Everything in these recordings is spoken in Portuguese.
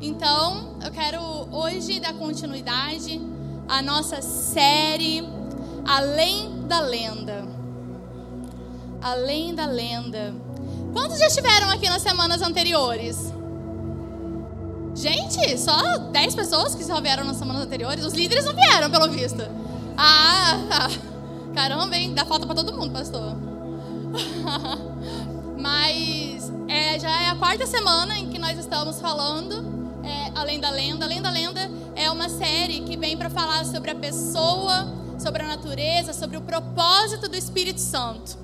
Então, eu quero hoje dar continuidade à nossa série Além da Lenda. Além da Lenda. Quantos já estiveram aqui nas semanas anteriores? Gente, só 10 pessoas que só vieram nas semanas anteriores? Os líderes não vieram, pelo visto. Ah, tá. Caramba, hein? Dá falta para todo mundo, pastor. Mas é, já é a quarta semana em que nós estamos falando é, Além da Lenda. Além da Lenda é uma série que vem para falar sobre a pessoa, sobre a natureza, sobre o propósito do Espírito Santo.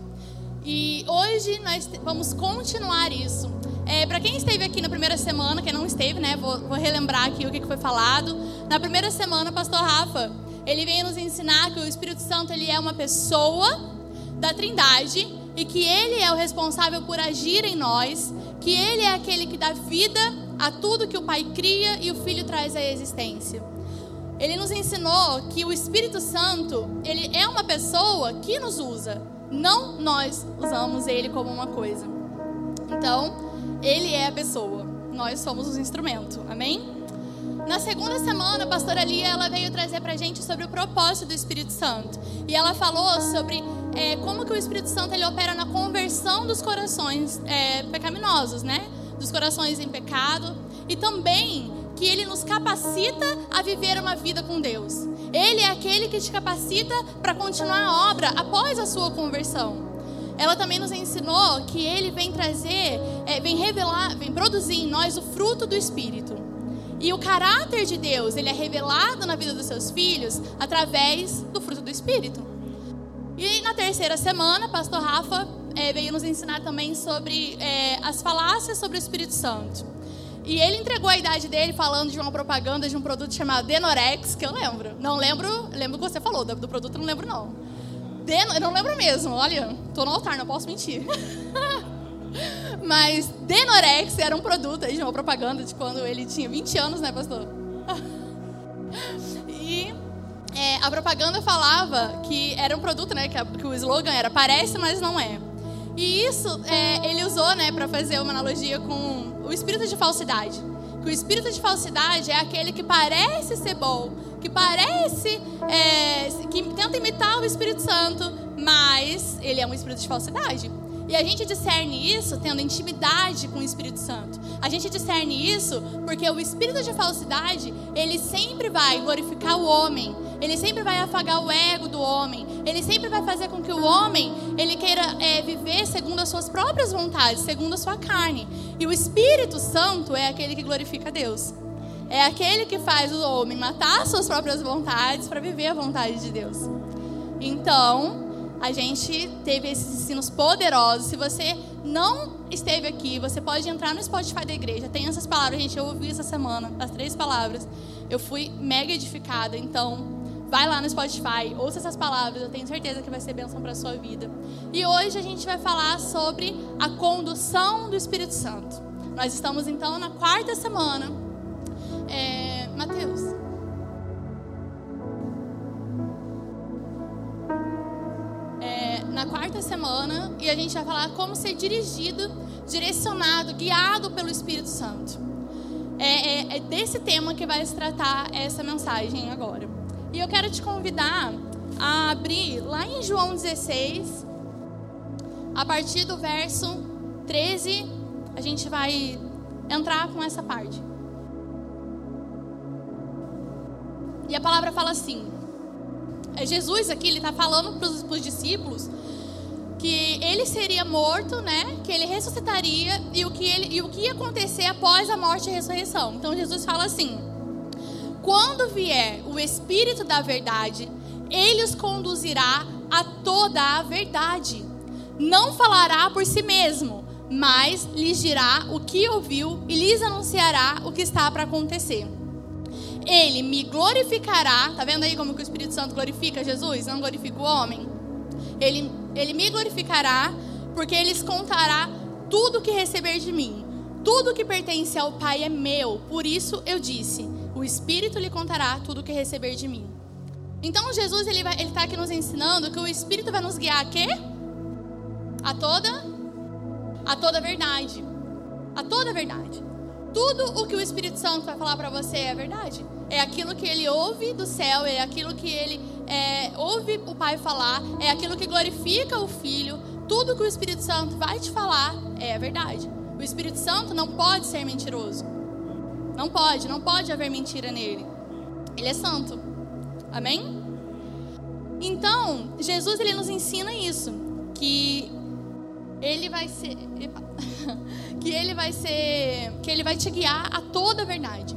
E hoje nós vamos continuar isso. É, para quem esteve aqui na primeira semana, quem não esteve, né, vou, vou relembrar aqui o que, foi falado. Na primeira semana, o pastor Rafa, ele veio nos ensinar que o Espírito Santo ele é uma pessoa da Trindade e que ele é o responsável por agir em nós, que ele é aquele que dá vida a tudo que o Pai cria e o Filho traz à existência. Ele nos ensinou que o Espírito Santo, ele é uma pessoa que nos usa, não nós usamos ele como uma coisa. Então, ele é a pessoa, nós somos os instrumentos. Amém? Na segunda semana, a pastora Lia ela veio trazer para gente sobre o propósito do Espírito Santo. E ela falou sobre é, como que o Espírito Santo ele opera na conversão dos corações é, pecaminosos, né? Dos corações em pecado e também que ele nos capacita a viver uma vida com Deus. Ele é aquele que te capacita para continuar a obra após a sua conversão. Ela também nos ensinou que ele vem trazer, é, vem revelar, vem produzir em nós o fruto do Espírito. E o caráter de Deus, ele é revelado na vida dos seus filhos através do fruto do Espírito. E na terceira semana, pastor Rafa é, veio nos ensinar também sobre é, as falácias sobre o Espírito Santo. E ele entregou a idade dele falando de uma propaganda de um produto chamado Denorex, que eu lembro. Não lembro, lembro que você falou do, produto, não lembro não. Den, não lembro mesmo, olha, tô no altar, não posso mentir. Mas Denorex era um produto de uma propaganda de quando ele tinha 20 anos, né, pastor? e é, a propaganda falava que era um produto, né, que, a, que o slogan era parece, mas não é. E isso é, ele usou né, para fazer uma analogia com o espírito de falsidade. Que o espírito de falsidade é aquele que parece ser bom, que parece, é, que tenta imitar o Espírito Santo, mas ele é um espírito de falsidade. E a gente discerne isso tendo intimidade com o Espírito Santo. A gente discerne isso porque o espírito de falsidade, ele sempre vai glorificar o homem. Ele sempre vai afagar o ego do homem. Ele sempre vai fazer com que o homem ele queira é, viver segundo as suas próprias vontades, segundo a sua carne. E o Espírito Santo é aquele que glorifica Deus. É aquele que faz o homem matar as suas próprias vontades para viver a vontade de Deus. Então, a gente teve esses ensinos poderosos. Se você não esteve aqui, você pode entrar no Spotify da igreja. Tem essas palavras, gente. Eu ouvi essa semana, as três palavras. Eu fui mega edificada. Então, vai lá no Spotify, ouça essas palavras. Eu tenho certeza que vai ser bênção para sua vida. E hoje a gente vai falar sobre a condução do Espírito Santo. Nós estamos então na quarta semana. É, Mateus. Na quarta semana e a gente vai falar como ser dirigido, direcionado, guiado pelo Espírito Santo. É, é, é desse tema que vai se tratar essa mensagem agora. E eu quero te convidar a abrir lá em João 16, a partir do verso 13, a gente vai entrar com essa parte. E a palavra fala assim: é Jesus aqui, ele está falando para os discípulos que ele seria morto, né? Que ele ressuscitaria e o que ele e o que ia acontecer após a morte e a ressurreição. Então Jesus fala assim: Quando vier o Espírito da verdade, ele os conduzirá a toda a verdade. Não falará por si mesmo, mas lhes dirá o que ouviu e lhes anunciará o que está para acontecer. Ele me glorificará, tá vendo aí como que o Espírito Santo glorifica Jesus? Não glorifica o homem. Ele ele me glorificará, porque ele contará tudo que receber de mim. Tudo que pertence ao Pai é meu. Por isso eu disse: o Espírito lhe contará tudo que receber de mim. Então Jesus ele ele está aqui nos ensinando que o Espírito vai nos guiar a quê? A toda, a toda verdade, a toda verdade. Tudo o que o Espírito Santo vai falar para você é verdade. É aquilo que ele ouve do céu, é aquilo que ele é, ouve o Pai falar, é aquilo que glorifica o Filho. Tudo que o Espírito Santo vai te falar é verdade. O Espírito Santo não pode ser mentiroso. Não pode, não pode haver mentira nele. Ele é santo. Amém? Então, Jesus ele nos ensina isso, que ele vai ser que ele vai ser que ele vai te guiar a toda a verdade.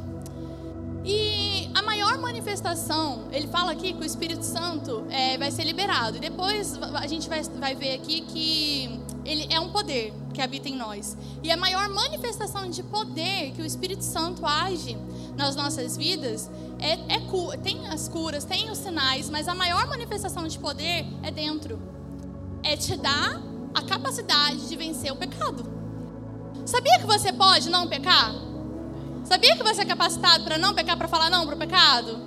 E a maior manifestação, ele fala aqui que o Espírito Santo é, vai ser liberado. E depois a gente vai, vai ver aqui que ele é um poder que habita em nós. E a maior manifestação de poder que o Espírito Santo age nas nossas vidas é, é tem as curas, tem os sinais, mas a maior manifestação de poder é dentro. É te dar a capacidade de vencer o pecado. Sabia que você pode não pecar? Sabia que você é capacitado para não pecar, para falar não para o pecado?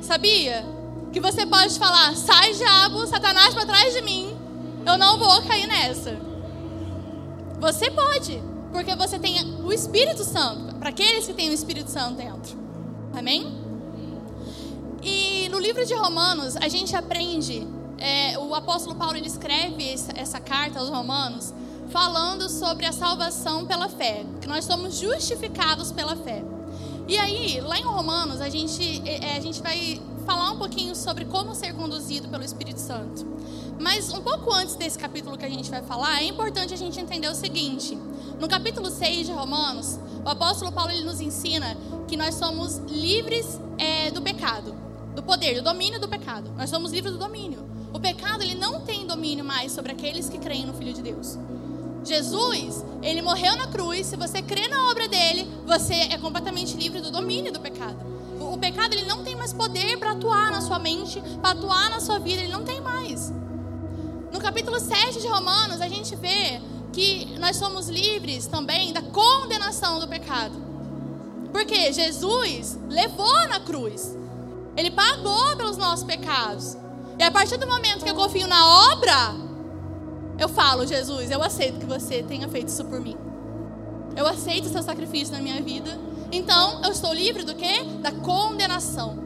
Sabia? Que você pode falar: sai, diabo, Satanás para trás de mim, eu não vou cair nessa. Você pode, porque você tem o Espírito Santo, para aqueles que têm o Espírito Santo dentro. Amém? E no livro de Romanos, a gente aprende, é, o apóstolo Paulo ele escreve essa, carta aos Romanos falando sobre a salvação pela fé, que nós somos justificados pela fé. E aí, lá em Romanos, a gente, é, é, a gente vai falar um pouquinho sobre como ser conduzido pelo Espírito Santo. Mas um pouco antes desse capítulo que a gente vai falar, é importante a gente entender o seguinte: no capítulo 6 de Romanos, o apóstolo Paulo ele nos ensina que nós somos livres é, do pecado, do poder, do domínio do pecado. Nós somos livres do domínio. O pecado ele não tem domínio mais sobre aqueles que creem no Filho de Deus. Jesus, ele morreu na cruz. Se você crê na obra dele, você é completamente livre do domínio do pecado. O, pecado ele não tem mais poder para atuar na sua mente, para atuar na sua vida, ele não tem mais. No capítulo 7 de Romanos, a gente vê que nós somos livres também da condenação do pecado. Porque Jesus levou na cruz. Ele pagou pelos nossos pecados. E a partir do momento que eu confio na obra, eu falo, Jesus, eu aceito que você tenha feito isso por mim. Eu aceito o seu sacrifício na minha vida. Então, eu estou livre do quê? Da condenação.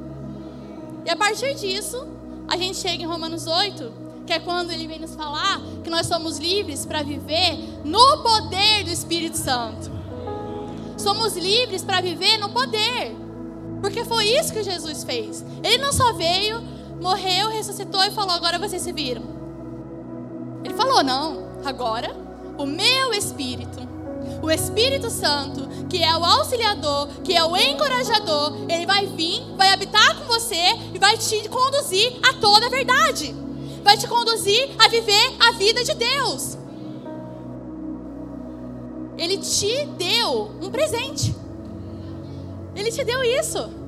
E a partir disso, a gente chega em Romanos 8, que é quando ele vem nos falar que nós somos livres para viver no poder do Espírito Santo. Somos livres para viver no poder. Porque foi isso que Jesus fez. Ele não só veio, morreu, ressuscitou e falou: agora vocês se viram. Ele falou: não, agora o meu espírito, o Espírito Santo, que é o auxiliador, que é o encorajador, ele vai vir, vai habitar com você e vai te conduzir a toda a verdade. Vai te conduzir a viver a vida de Deus. Ele te deu um presente. Ele te deu isso.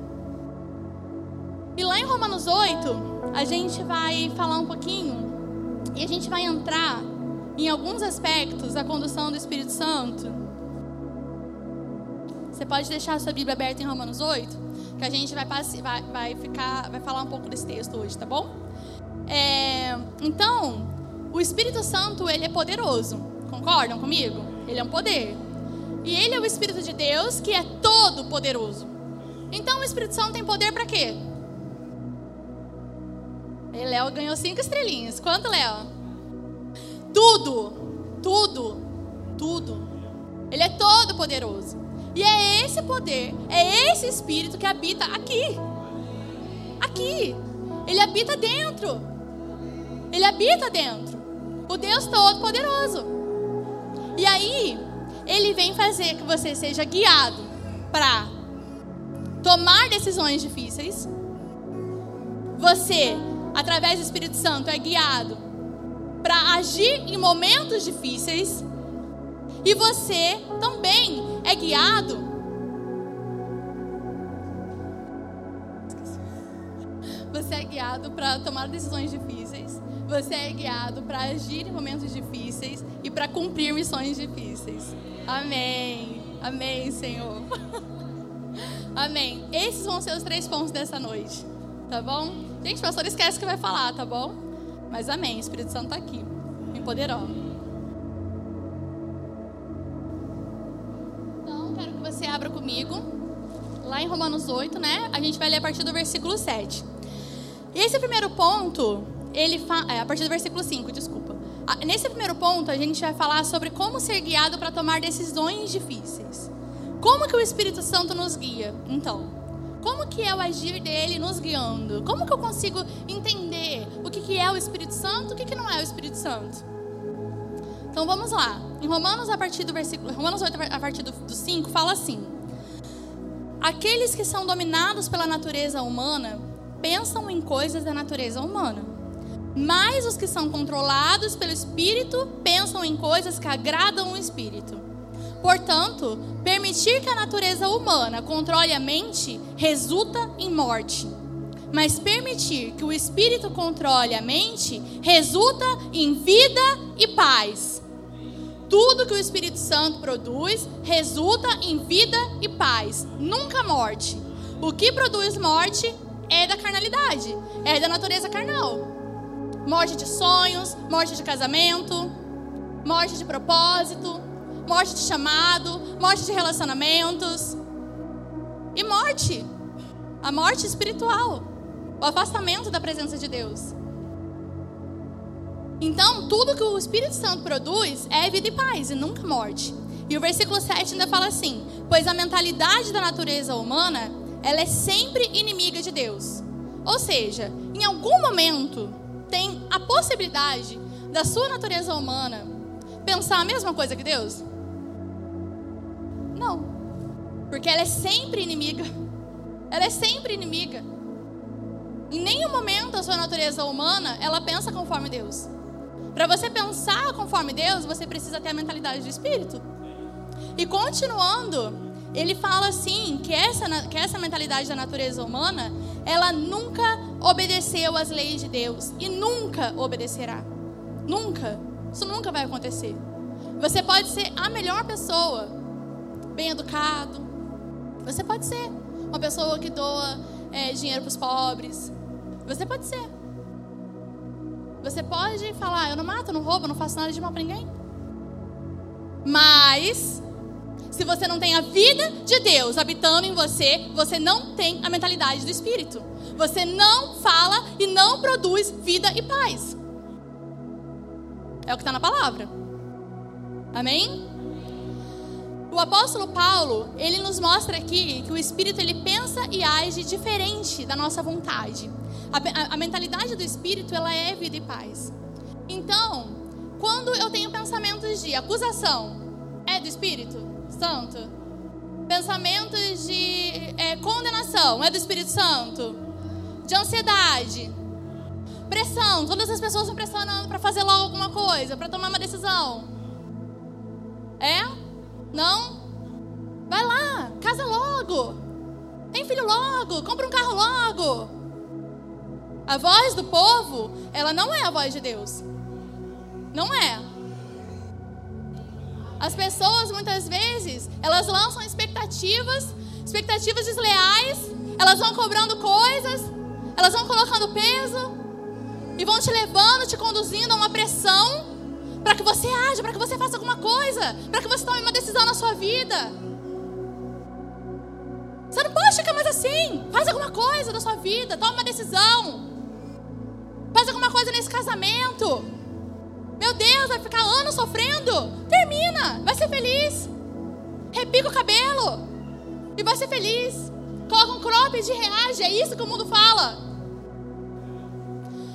E lá em Romanos 8, a gente vai falar um pouquinho e a gente vai entrar em alguns aspectos da condução do Espírito Santo. Você pode deixar a sua Bíblia aberta em Romanos 8, que a gente vai, vai, vai, ficar, vai falar um pouco desse texto hoje, tá bom? É, então, o Espírito Santo, ele é poderoso. Concordam comigo? Ele é um poder. E ele é o Espírito de Deus que é todo poderoso. Então, o Espírito Santo tem poder para quê? E Léo ganhou cinco estrelinhas. Quanto, Léo? Tudo, tudo, tudo. Ele é todo poderoso. E é esse poder, é esse espírito que habita aqui. Aqui. Ele habita dentro. Ele habita dentro. O Deus todo poderoso. E aí, ele vem fazer que você seja guiado para tomar decisões difíceis. Você através do Espírito Santo, é guiado para agir em momentos difíceis. E você também é guiado. Você é guiado para tomar decisões difíceis. Você é guiado para agir em momentos difíceis e para cumprir missões difíceis. Amém. Amém, Senhor. Amém. Esses vão ser os três pontos dessa noite. Tá bom? Gente, pastor esquece que vai falar, tá bom? Mas amém, o Espírito Santo está aqui, me empoderando. Então, quero que você abra comigo, lá em Romanos 8, né? A gente vai ler a partir do versículo 7. E esse primeiro ponto, ele é, a partir do versículo 5, desculpa. Nesse primeiro ponto, a gente vai falar sobre como ser guiado para tomar decisões difíceis. Como que o Espírito Santo nos guia? Então, como que é o agir dele nos guiando? Como que eu consigo entender o que, que é o Espírito Santo o que, que não é o Espírito Santo? Então vamos lá. Em Romanos, a partir do versículo, Romanos 8, a partir do, do 5, fala assim: Aqueles que são dominados pela natureza humana pensam em coisas da natureza humana. Mas os que são controlados pelo Espírito pensam em coisas que agradam o Espírito. Portanto, permitir que a natureza humana controle a mente resulta em morte. Mas permitir que o espírito controle a mente resulta em vida e paz. Tudo que o Espírito Santo produz resulta em vida e paz, nunca morte. O que produz morte é da carnalidade, é da natureza carnal. Morte de sonhos, morte de casamento, morte de propósito, morte de chamado, morte de relacionamentos e morte, a morte espiritual, o afastamento da presença de Deus. Então, tudo que o Espírito Santo produz é vida e paz e nunca morte. E o versículo 7 ainda fala assim: Pois a mentalidade da natureza humana, ela é sempre inimiga de Deus. Ou seja, em algum momento tem a possibilidade da sua natureza humana pensar a mesma coisa que Deus? Não. Porque ela é sempre inimiga. Ela é sempre inimiga. Em nenhum momento a sua natureza humana, ela pensa conforme Deus. Para você pensar conforme Deus, você precisa ter a mentalidade do Espírito. E continuando, ele fala assim que essa, que essa mentalidade da natureza humana, ela nunca obedeceu às leis de Deus e nunca obedecerá. Nunca. Isso nunca vai acontecer. Você pode ser a melhor pessoa, bem educado. Você pode ser uma pessoa que doa é, dinheiro para os pobres. Você pode ser. Você pode falar, eu não mato, não roubo, não faço nada de mal para ninguém. Mas, se você não tem a vida de Deus habitando em você, você não tem a mentalidade do Espírito. Você não fala e não produz vida e paz. É o que está na palavra. Amém? O apóstolo Paulo, ele nos mostra aqui que o Espírito ele pensa e age diferente da nossa vontade. A, a, a mentalidade do Espírito ela é vida e paz. Então, quando eu tenho pensamentos de acusação, é do Espírito Santo? Pensamentos de é, condenação, é do Espírito Santo? De ansiedade, pressão, todas as pessoas estão pressionando para fazer logo alguma coisa, para tomar uma decisão. É? Não? Vai lá, casa logo. Tem filho logo, compra um carro logo. A voz do povo, ela não é a voz de Deus. Não é. As pessoas muitas vezes, elas lançam expectativas, expectativas desleais, elas vão cobrando coisas, elas vão colocando peso e vão te levando, te conduzindo a uma pressão para que você haja, para que você faça alguma coisa, para que você tome uma decisão na sua vida. Você não pode ficar mais assim. Faz alguma coisa da sua vida, toma uma decisão. Faz alguma coisa nesse casamento. Meu Deus, vai ficar anos sofrendo? Termina, vai ser feliz. Repica o cabelo e vai ser feliz. Coloca um cropped e reage, é isso que o mundo fala.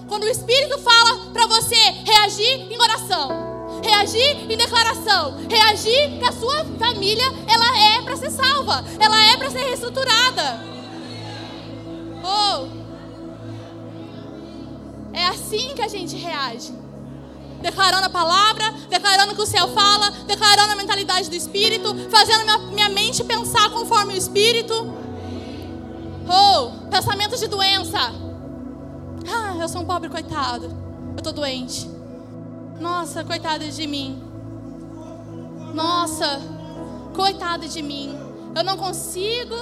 Quando o Espírito fala para você reagir em oração, reagir em declaração, reagir que a sua família ela é para ser salva, ela é para ser reestruturada. Oh, é assim que a gente reage. Declarando a palavra, declarando o que o céu fala, declarando a mentalidade do Espírito, fazendo minha, minha mente pensar conforme o Espírito. Oh, pensamento de doença. Ah, eu sou um pobre coitado. Eu tô doente. Nossa, coitado de mim. Nossa, coitado de mim. Eu não consigo.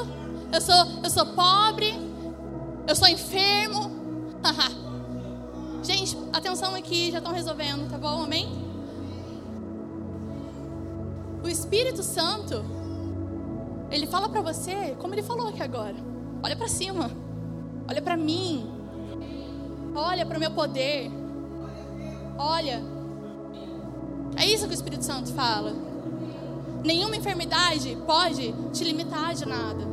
Eu sou, eu sou pobre. Eu sou enfermo. Gente, atenção aqui, já estão resolvendo, tá bom? Amém? O Espírito Santo, Ele fala para você, como ele falou aqui agora. Olha para cima. Olha para mim. Olha para o meu poder. Olha. É isso que o Espírito Santo fala. Nenhuma enfermidade pode te limitar de nada.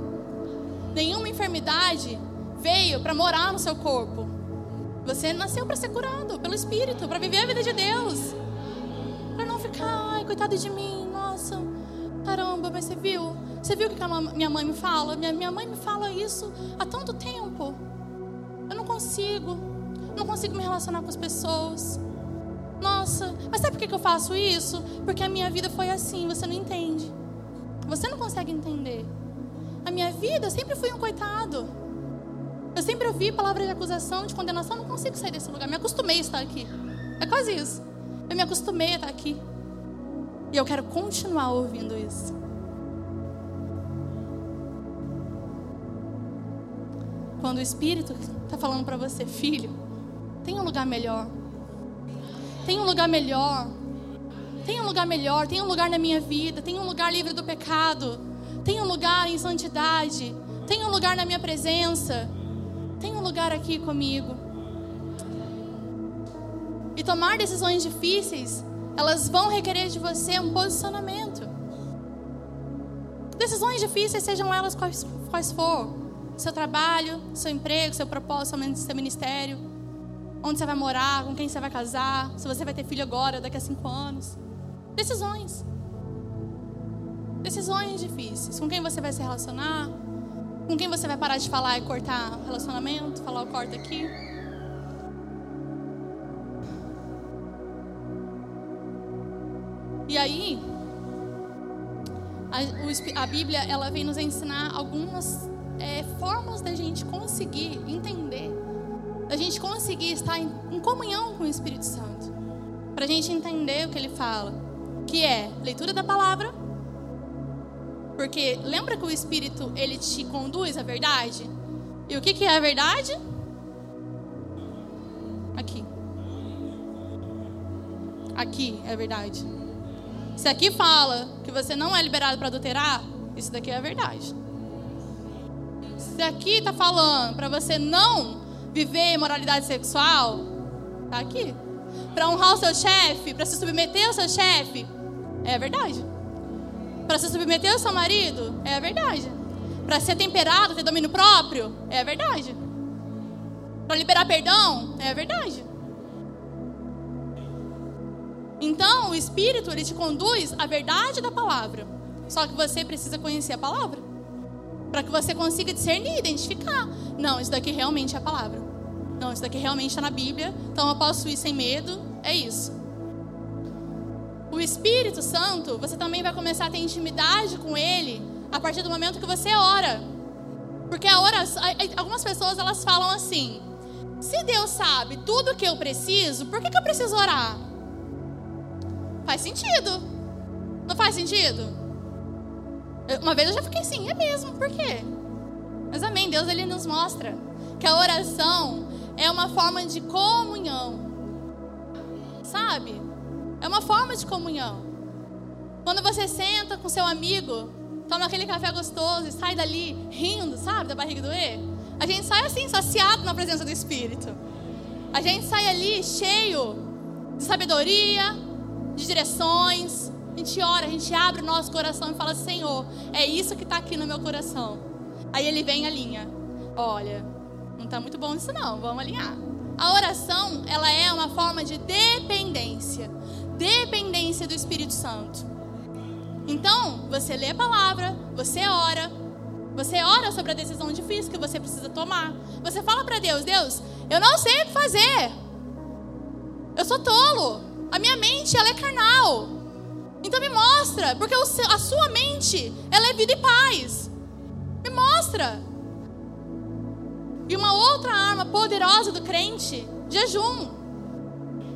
Nenhuma enfermidade veio para morar no seu corpo. Você nasceu para ser curado pelo Espírito, para viver a vida de Deus. Para não ficar, ai, coitado de mim, nossa, caramba, mas você viu? Você viu o que a minha mãe me fala? Minha, minha mãe me fala isso há tanto tempo. Eu não consigo, não consigo me relacionar com as pessoas. Nossa, mas sabe por que eu faço isso? Porque a minha vida foi assim, você não entende. Você não consegue entender. A minha vida, eu sempre fui um coitado. Eu sempre ouvi palavras de acusação, de condenação, não consigo sair desse lugar. Me acostumei a estar aqui. É quase isso. Eu me acostumei a estar aqui. E eu quero continuar ouvindo isso. Quando o Espírito está falando para você, filho, tem um lugar melhor. Tem um lugar melhor. Tem um lugar melhor. Tem um lugar na minha vida. Tem um lugar livre do pecado. Tem um lugar em santidade. Tem um lugar na minha presença tem um lugar aqui comigo. E tomar decisões difíceis, elas vão requerer de você um posicionamento. Decisões difíceis, sejam elas quais, quais for. Seu trabalho, seu emprego, seu propósito, seu ministério. Onde você vai morar, com quem você vai casar, se você vai ter filho agora, daqui a cinco anos. Decisões. Decisões difíceis. Com quem você vai se relacionar, com quem você vai parar de falar e cortar relacionamento? Falar o corta aqui? E aí, a, a, Bíblia ela vem nos ensinar algumas é, formas da gente conseguir entender, da gente conseguir estar em, em comunhão com o Espírito Santo, para a gente entender o que ele fala, que é leitura da palavra, porque lembra que o Espírito ele te conduz à verdade? E o que, que é a verdade? Aqui. Aqui é a verdade. Se aqui fala que você não é liberado para adulterar, isso daqui é a verdade. Se aqui está falando para você não viver imoralidade sexual, tá aqui. Para honrar o seu chefe, para se submeter ao seu chefe, é verdade. Para se submeter ao seu marido, é verdade. Para ser temperado, ter domínio próprio, é verdade. Para liberar perdão, é verdade. Então, o Espírito, ele te conduz à verdade da palavra. Só que você precisa conhecer a palavra. Para que você consiga discernir, identificar. Não, isso daqui realmente é a palavra. Não, isso daqui realmente está na Bíblia. Então eu posso ir sem medo. É isso o Espírito Santo, você também vai começar a ter intimidade com Ele a partir do momento que você ora. Porque a oração, algumas pessoas elas falam assim: se Deus sabe tudo que eu preciso, por que, que eu preciso orar? Faz sentido. Não faz sentido? Uma vez eu já fiquei assim, é mesmo, por quê? Mas amém, Deus ele nos mostra que a oração é uma forma de comunhão. Sabe? É uma forma de comunhão. Quando você senta com seu amigo, toma aquele café gostoso e sai dali rindo, sabe, da barriga doer, a gente sai assim, saciado na presença do Espírito. A gente sai ali cheio de sabedoria, de direções. A gente ora, a gente abre o nosso coração e fala: Senhor, é isso que está aqui no meu coração. Aí ele vem e alinha. Olha, não está muito bom isso não, vamos alinhar. A oração, ela é uma forma de dependência dependência do Espírito Santo. Então, você lê a palavra, você ora, você ora sobre a decisão difícil que você precisa tomar. Você fala para Deus: Deus, eu não sei o que fazer. Eu sou tolo. A minha mente ela é carnal. Então me mostra, porque a sua mente ela é vida e paz. Me mostra. E uma outra arma poderosa do crente, jejum.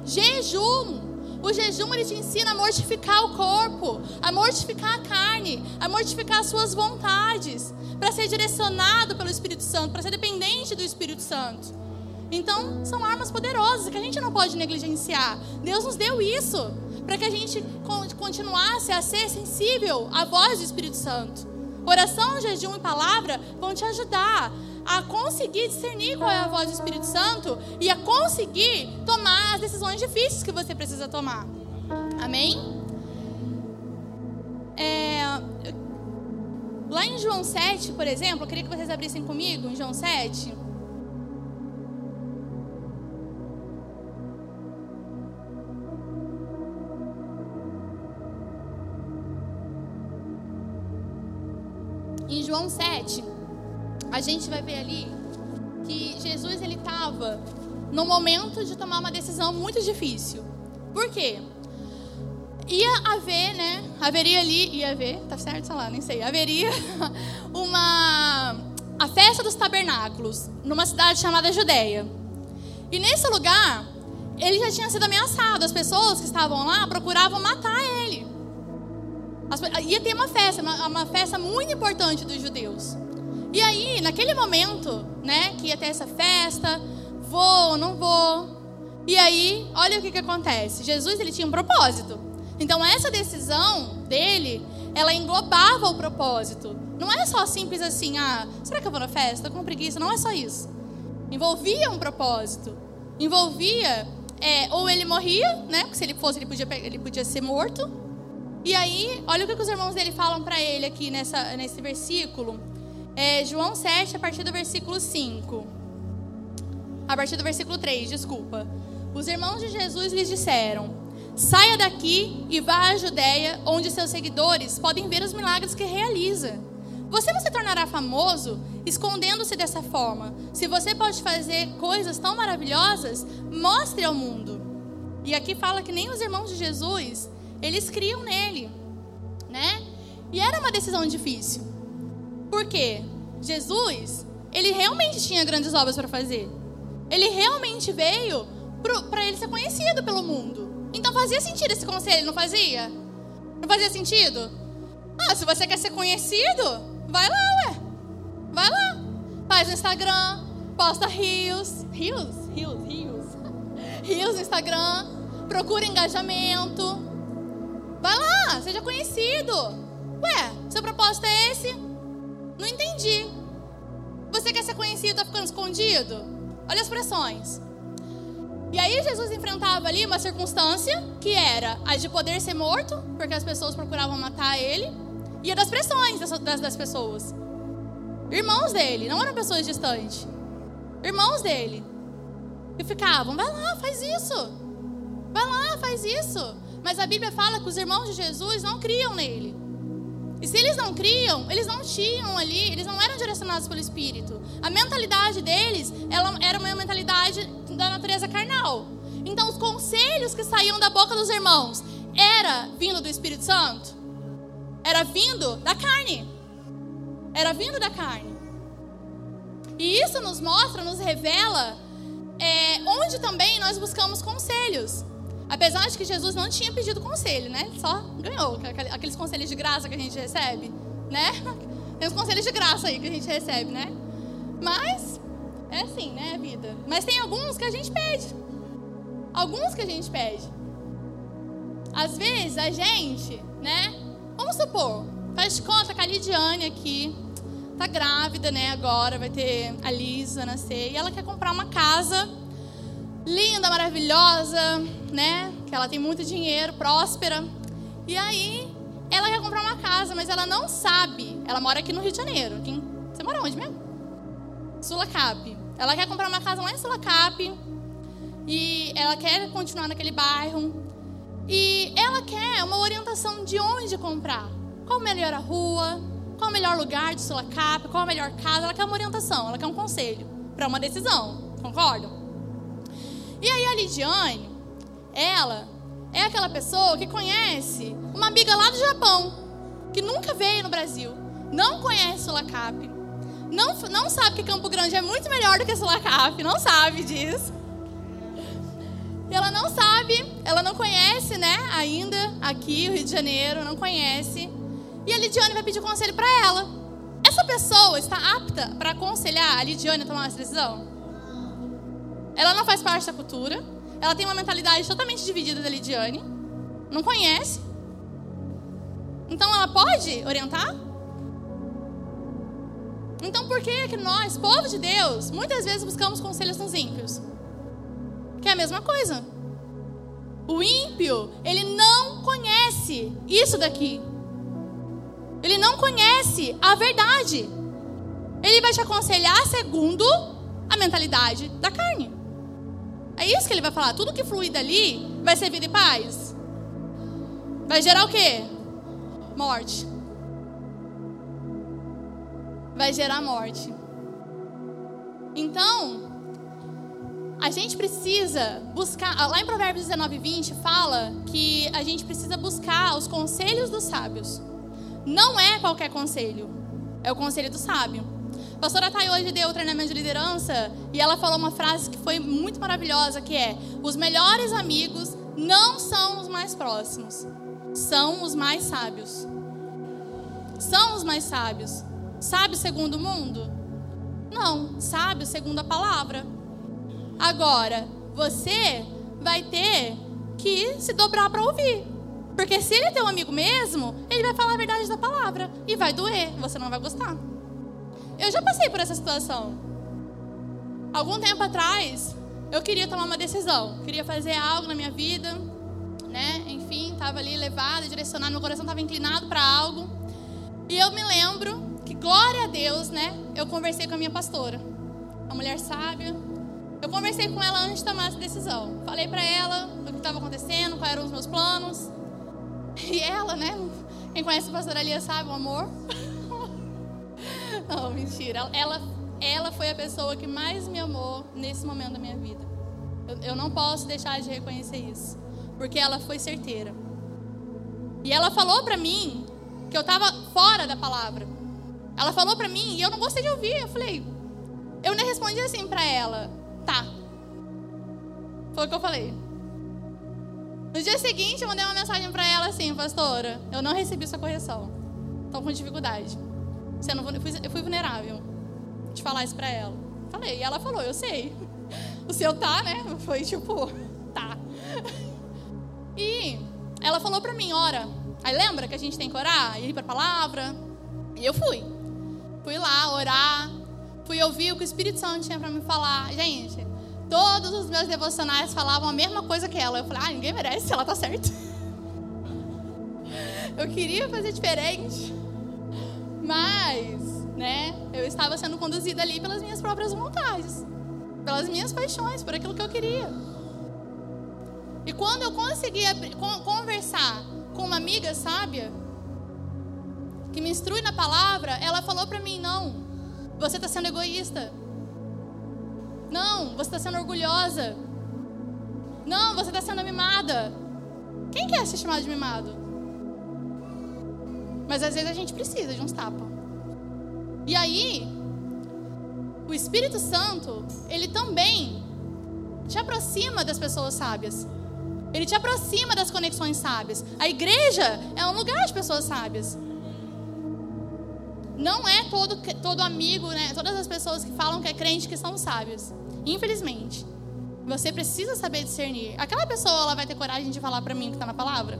Jejum. O jejum ele te ensina a mortificar o corpo, a mortificar a carne, a mortificar as suas vontades, para ser direcionado pelo Espírito Santo, para ser dependente do Espírito Santo. Então, são armas poderosas que a gente não pode negligenciar. Deus nos deu isso para que a gente continuasse a ser sensível à voz do Espírito Santo. Oração, jejum e palavra vão te ajudar a conseguir discernir qual é a voz do Espírito Santo e a conseguir tomar as decisões difíceis que você precisa tomar. Amém? É, lá em João 7, por exemplo, eu queria que vocês abrissem comigo, em João 7. Em João 7, a gente vai ver ali que Jesus ele estava no momento de tomar uma decisão muito difícil. Por quê? Ia haver, né? Haveria ali, ia haver, tá certo? Sei lá, nem sei. Haveria uma a festa dos tabernáculos numa cidade chamada Judeia. E nesse lugar, ele já tinha sido ameaçado. As pessoas que estavam lá procuravam matar ele. As, ia ter uma festa, uma, uma festa muito importante dos judeus. E aí, naquele momento, né, que ia ter essa festa, vou, não vou. E aí, olha o que, que acontece. Jesus, ele tinha um propósito. Então, essa decisão dele, ela englobava o propósito. Não é só simples assim, ah, será que eu vou na festa? Com preguiça. Não é só isso. Envolvia um propósito. Envolvia, é, ou ele morria, né? Porque se ele fosse, ele podia, ele podia ser morto. E aí, olha o que os irmãos dele falam para ele aqui nessa, nesse versículo. É, João 7, a partir do versículo 5. A partir do versículo 3, desculpa. Os irmãos de Jesus lhes disseram: Saia daqui e vá à Judéia, onde seus seguidores podem ver os milagres que realiza. Você não se tornará famoso escondendo-se dessa forma. Se você pode fazer coisas tão maravilhosas, mostre ao mundo. E aqui fala que nem os irmãos de Jesus, eles criam nele, né? E era uma decisão difícil. Por quê? Jesus, ele realmente tinha grandes obras para fazer. Ele realmente veio para ele ser conhecido pelo mundo. Então fazia sentido esse conselho, não fazia? Não fazia sentido? Ah, se você quer ser conhecido, vai lá, ué. Vai lá. Faz no Instagram, posta rios. Rios? Rios, rios. Rios no Instagram. Procura engajamento. Vai lá, seja conhecido. Ué, seu propósito é esse? Não entendi. Você quer ser conhecido, está ficando escondido? Olha as pressões. E aí Jesus enfrentava ali uma circunstância que era a de poder ser morto, porque as pessoas procuravam matar ele, e a das pressões das, das, pessoas. Irmãos dele, não eram pessoas distantes. Irmãos dele. E ficavam, vai lá, faz isso. Vai lá, faz isso. Mas a Bíblia fala que os irmãos de Jesus não criam nele. E se eles não criam, eles não tinham ali, eles não eram direcionados pelo Espírito. A mentalidade deles ela era uma mentalidade da natureza carnal. Então, os conselhos que saíam da boca dos irmãos era vindo do Espírito Santo? Era vindo da carne. Era vindo da carne. E isso nos mostra, nos revela é, onde também nós buscamos conselhos. Apesar de que Jesus não tinha pedido conselho, né? Ele só ganhou aqueles conselhos de graça que a gente recebe, né? Tem os conselhos de graça aí que a gente recebe, né? Mas é assim, né, a vida. Mas tem alguns que a gente pede. Alguns que a gente pede. Às vezes a gente, né? Vamos supor, faz de conta que a Lidiane aqui tá grávida, né? Agora vai ter a Lisa nascer e ela quer comprar uma casa linda, maravilhosa, né? Que ela tem muito dinheiro, próspera. E aí, ela quer comprar uma casa, mas ela não sabe. Ela mora aqui no Rio de Janeiro. Quem... Você mora onde mesmo? Sulacap. Ela quer comprar uma casa lá em Sulacap. E ela quer continuar naquele bairro. E ela quer uma orientação de onde comprar. Qual a melhor rua? Qual o melhor lugar de Sulacap? Qual a melhor casa? Ela quer uma orientação, ela quer um conselho para uma decisão. Concordam? E aí a Lidiane, ela é aquela pessoa que conhece uma amiga lá do Japão, que nunca veio no Brasil, não conhece Sulacap, não, não sabe que Campo Grande é muito melhor do que Sulacap, não sabe disso. E ela não sabe, ela não conhece, né, ainda aqui o Rio de Janeiro, não conhece. E a Lidiane vai pedir conselho para ela. Essa pessoa está apta para aconselhar a Lidiane a tomar essa decisão? Ela não faz parte da cultura. Ela tem uma mentalidade totalmente dividida da Lidiane. Não conhece. Então ela pode orientar? Então por que que nós, povo de Deus, muitas vezes buscamos conselhos nos ímpios? Que é a mesma coisa. O ímpio, ele não conhece isso daqui. Ele não conhece a verdade. Ele vai te aconselhar segundo a mentalidade da carne. É isso que ele vai falar. Tudo que flui dali vai ser vida e paz. Vai gerar o quê? Morte. Vai gerar morte. Então, a gente precisa buscar. Lá em Provérbios 19, 20 fala que a gente precisa buscar os conselhos dos sábios. Não é qualquer conselho, é o conselho do sábio. A pastora Thay hoje deu o treinamento de liderança e ela falou uma frase que foi muito maravilhosa, que é: os melhores amigos não são os mais próximos, são os mais sábios. São os mais sábios. Sábio segundo o mundo? Não, sábio segundo a palavra. Agora, você vai ter que se dobrar para ouvir. Porque se ele é teu amigo mesmo, ele vai falar a verdade da palavra. E vai doer, você não vai gostar. Eu já passei por essa situação. Algum tempo atrás, eu queria tomar uma decisão. Queria fazer algo na minha vida, né? Enfim, estava ali levada, direcionada, meu coração estava inclinado para algo. E eu me lembro que, glória a Deus, né? Eu conversei com a minha pastora, uma mulher sábia. Eu conversei com ela antes de tomar essa decisão. Falei para ela o que estava acontecendo, quais eram os meus planos. E ela, né? Quem conhece a pastora Lia sabe o amor. Não, mentira. Ela, ela foi a pessoa que mais me amou nesse momento da minha vida. Eu, eu não posso deixar de reconhecer isso. Porque ela foi certeira. E ela falou pra mim que eu tava fora da palavra. Ela falou pra mim e eu não gostei de ouvir. Eu falei, eu nem respondi assim pra ela. Tá. Foi o que eu falei. No dia seguinte, eu mandei uma mensagem para ela assim, pastora, eu não recebi sua correção. Estou com dificuldade. Não, eu, fui, vulnerável de falar isso para ela. Falei, e ela falou, eu sei. O seu tá, né? Foi tipo, tá. E ela falou para mim, ora. Aí lembra que a gente tem que orar, ir para a palavra? E eu fui. Fui lá orar, fui ouvir o que o Espírito Santo tinha para me falar. Gente, Todos os meus devocionais falavam a mesma coisa que ela. Eu falei, ah, ninguém merece, ela tá certa. Eu queria fazer diferente. Mas, né, eu estava sendo conduzida ali pelas minhas próprias vontades, pelas minhas paixões, por aquilo que eu queria. E quando eu conseguia conversar com uma amiga sábia, que me instrui na palavra, ela falou para mim: não, você está sendo egoísta. Não, você está sendo orgulhosa. Não, você está sendo mimada. Quem quer ser chamado de mimado? Mas às vezes a gente precisa de uns tapas. E aí, o Espírito Santo, ele também te aproxima das pessoas sábias. Ele te aproxima das conexões sábias. A igreja é um lugar de pessoas sábias. Não é todo, todo amigo, né? Todas as pessoas que falam que é crente que são sábios. Infelizmente. Você precisa saber discernir. Aquela pessoa, ela vai ter coragem de falar para mim o que está na palavra?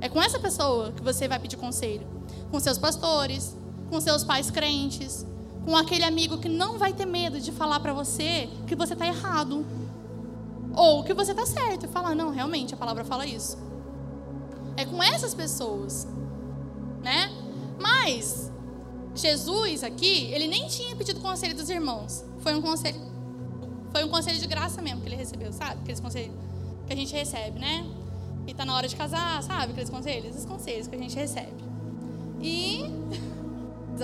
É com essa pessoa que você vai pedir conselho. Com seus pastores, com seus pais crentes, com aquele amigo que não vai ter medo de falar para você que você está errado. Ou que você está certo e falar, não, realmente a palavra fala isso. É com essas pessoas, né? Mas Jesus aqui, ele nem tinha pedido conselho dos irmãos. Foi um conselho, foi um conselho de graça mesmo que ele recebeu, sabe? Aqueles conselhos que a gente recebe, né? E tá na hora de casar, sabe? Aqueles conselhos, esses conselhos que a gente recebe. E.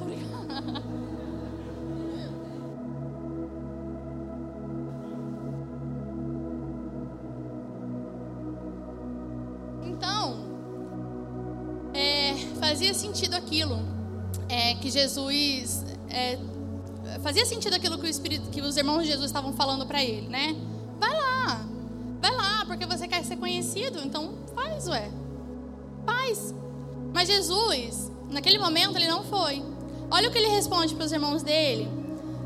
Obrigada. Então, é, fazia sentido aquilo é, que Jesus é, fazia sentido aquilo que, o Espírito, que os irmãos de Jesus estavam falando para ele, né? Vai lá, vai lá, porque você quer ser conhecido, então faz, ué, faz. Mas Jesus, naquele momento, ele não foi. Olha o que ele responde para os irmãos dele,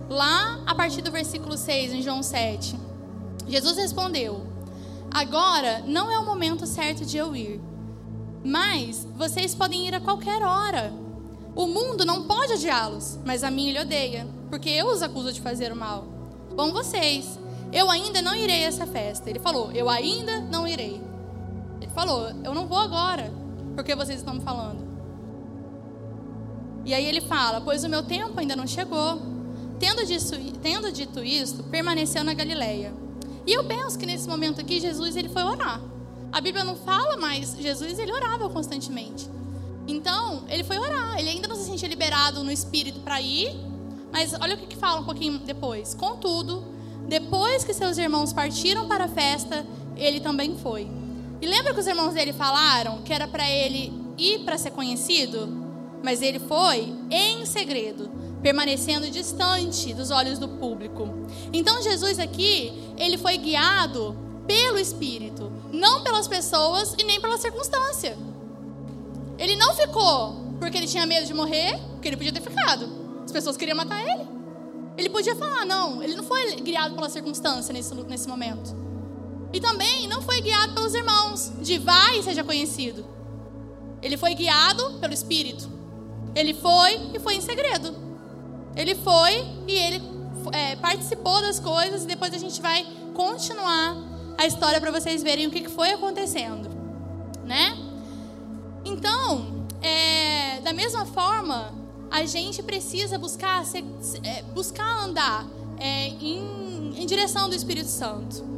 lá a partir do versículo 6, em João 7. Jesus respondeu: Agora não é o momento certo de eu ir, mas vocês podem ir a qualquer hora O mundo não pode odiá-los, mas a mim ele odeia, porque eu os acuso de fazer o mal. Bom, vocês, eu ainda não irei a essa festa. Ele falou, eu ainda não irei. Ele falou, eu não vou agora, porque vocês estão me falando. E aí ele fala, pois o meu tempo ainda não chegou. Tendo, disso, tendo dito isto, permaneceu na Galileia. E eu penso que nesse momento aqui, Jesus ele foi orar. A Bíblia não fala, mas Jesus ele orava constantemente. Então, ele foi orar. Ele ainda não se sentia liberado no espírito para ir, mas olha o que, que fala um pouquinho depois. Contudo, depois que seus irmãos partiram para a festa, ele também foi. E lembra que os irmãos dele falaram que era para ele ir para ser conhecido? Mas ele foi em segredo, permanecendo distante dos olhos do público. Então Jesus aqui, ele foi guiado pelo Espírito, não pelas pessoas e nem pela circunstância. Ele não ficou porque ele tinha medo de morrer, porque ele podia ter ficado. As pessoas queriam matar ele. Ele podia falar, não, ele não foi guiado pela circunstância nesse, nesse momento. E também não foi guiado pelos irmãos, de vai e seja conhecido. Ele foi guiado pelo Espírito. Ele foi e foi em segredo. Ele foi e ele é, participou das coisas e depois a gente vai continuar a história para vocês verem o que foi acontecendo, né? Então, é, da mesma forma, a gente precisa buscar, é, buscar andar é, em, em direção do Espírito Santo.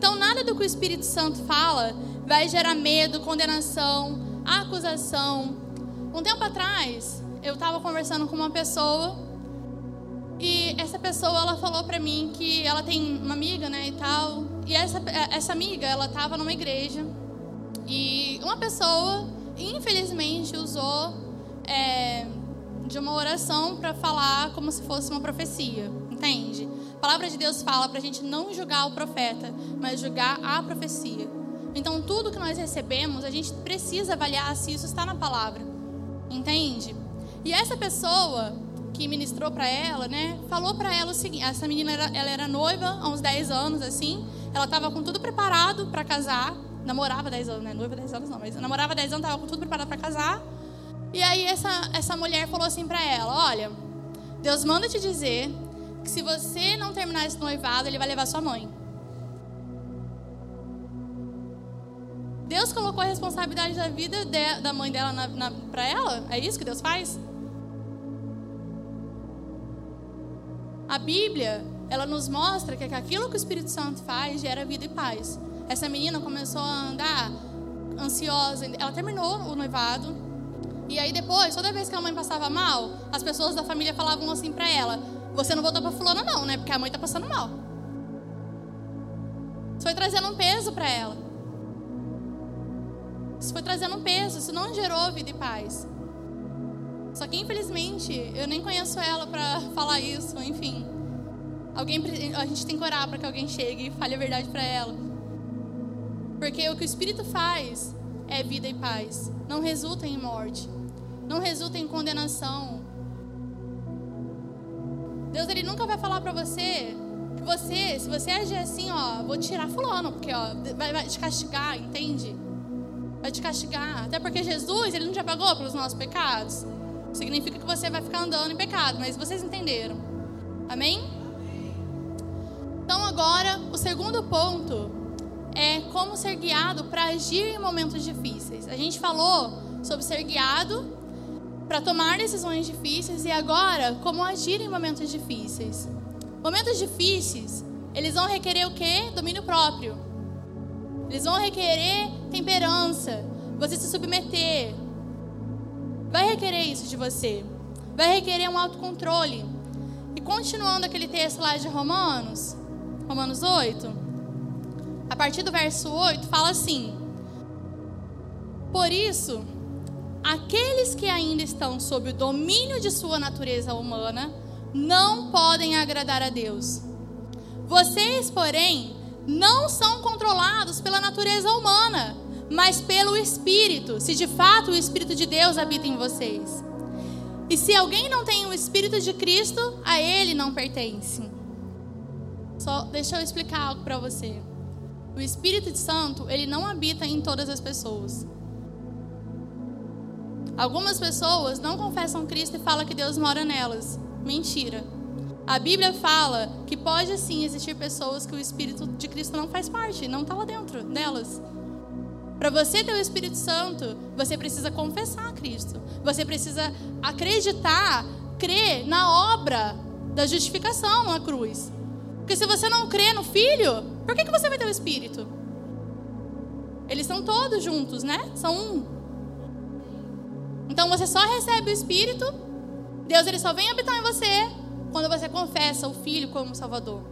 Então, nada do que o Espírito Santo fala vai gerar medo, condenação, acusação. Um tempo atrás, eu estava conversando com uma pessoa e essa pessoa ela falou para mim que ela tem uma amiga, né, e tal. E essa essa amiga, ela estava numa igreja e uma pessoa, infelizmente, usou é, de uma oração para falar como se fosse uma profecia, entende? A palavra de Deus fala para a gente não julgar o profeta, mas julgar a profecia. Então, tudo que nós recebemos, a gente precisa avaliar se isso está na palavra, entende? E essa pessoa que ministrou para ela, né, falou para ela o seguinte: essa menina era, ela era noiva há uns 10 anos, assim, ela estava com tudo preparado para casar, namorava 10 anos, né, noiva 10 anos não, mas namorava 10 anos, estava com tudo preparado para casar. E aí essa, essa mulher falou assim para ela: Olha, Deus manda te dizer que se você não terminar esse noivado, ele vai levar sua mãe. Deus colocou a responsabilidade da vida de, da mãe dela para ela? É isso que Deus faz? A Bíblia, ela nos mostra que aquilo que o Espírito Santo faz gera vida e paz. Essa menina começou a andar ansiosa, ela terminou o noivado, e aí depois, toda vez que a mãe passava mal, as pessoas da família falavam assim para ela: Você não voltou para fulano, não, né? Porque a mãe tá passando mal. Isso foi trazendo um peso para ela. Isso foi trazendo um peso, isso não gerou vida e paz. Só que infelizmente eu nem conheço ela para falar isso, enfim. Alguém, a gente tem que orar para que alguém chegue e fale a verdade para ela. Porque o que o Espírito faz é vida e paz, não resulta em morte não resulta em condenação. Deus ele nunca vai falar para você que você, se você agir assim, ó, vou tirar fulano, porque ó, vai, vai te castigar, entende? Vai te castigar. Até porque Jesus, ele não já pagou pelos nossos pecados. Significa que você vai ficar andando em pecado, mas vocês entenderam. Amém? Então agora, o segundo ponto é como ser guiado para agir em momentos difíceis. A gente falou sobre ser guiado para tomar decisões difíceis e agora como agir em momentos difíceis. Momentos difíceis, eles vão requerer o quê? Domínio próprio. Eles vão requerer temperança, você se submeter. Vai requerer isso de você. Vai requerer um autocontrole. E continuando aquele texto lá de Romanos, Romanos 8, a partir do verso 8, fala assim: Por isso, aqueles que ainda estão sob o domínio de sua natureza humana não podem agradar a Deus. Vocês, porém, não são controlados pela natureza humana, mas pelo Espírito, se de fato o Espírito de Deus habita em vocês. E se alguém não tem o Espírito de Cristo, a ele não pertence. Só deixa eu explicar algo para você. O Espírito Santo, ele não habita em todas as pessoas. Algumas pessoas não confessam Cristo e falam que Deus mora nelas. Mentira. A Bíblia fala que pode sim existir pessoas que o Espírito de Cristo não faz parte, não está lá dentro delas. Para você ter o Espírito Santo, você precisa confessar Cristo. Você precisa acreditar, crer na obra da justificação na cruz. Porque se você não crê no Filho, por que, que você vai ter o Espírito? Eles estão todos juntos, né? São um. Então você só recebe o Espírito, Deus ele só vem habitar em você quando você confessa o Filho como Salvador.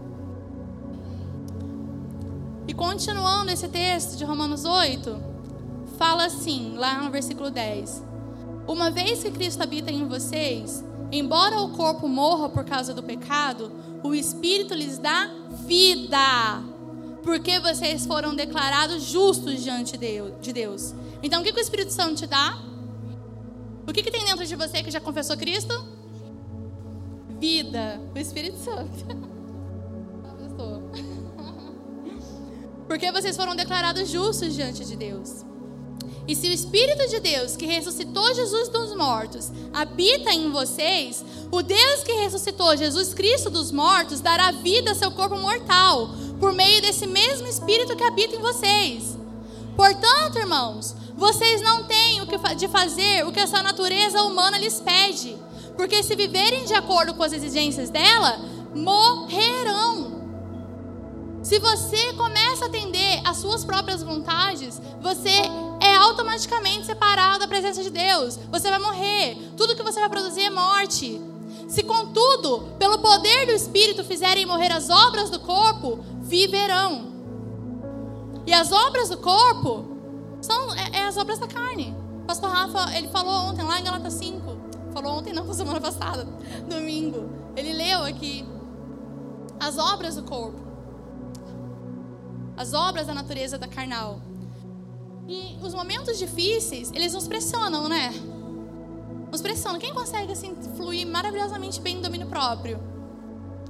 E continuando esse texto de Romanos 8, fala assim, lá no versículo 10: Uma vez que Cristo habita em vocês, embora o corpo morra por causa do pecado, o Espírito lhes dá vida, porque vocês foram declarados justos diante de Deus. Então, o que o Espírito Santo te dá? O que, que tem dentro de você que já confessou Cristo? Vida, o Espírito Santo. Porque vocês foram declarados justos diante de Deus. E se o Espírito de Deus, que ressuscitou Jesus dos mortos, habita em vocês, o Deus que ressuscitou Jesus Cristo dos mortos dará vida a seu corpo mortal, por meio desse mesmo Espírito que habita em vocês. Portanto, irmãos, vocês não têm o que de fazer o que essa natureza humana lhes pede, porque se viverem de acordo com as exigências dela, morrerão. Se você começa a atender às suas próprias vontades, você é automaticamente separado da presença de Deus. Você vai morrer. Tudo que você vai produzir é morte. Se, contudo, pelo poder do Espírito fizerem morrer as obras do corpo, viverão. E as obras do corpo são é, é as obras da carne. Pastor Rafa, ele falou ontem lá em Galatas 5. Falou ontem, não, semana passada, domingo. Ele leu aqui as obras do corpo as obras da natureza da carnal. E os momentos difíceis, eles nos pressionam, né? Nos pressionam. Quem consegue assim fluir maravilhosamente bem no domínio próprio?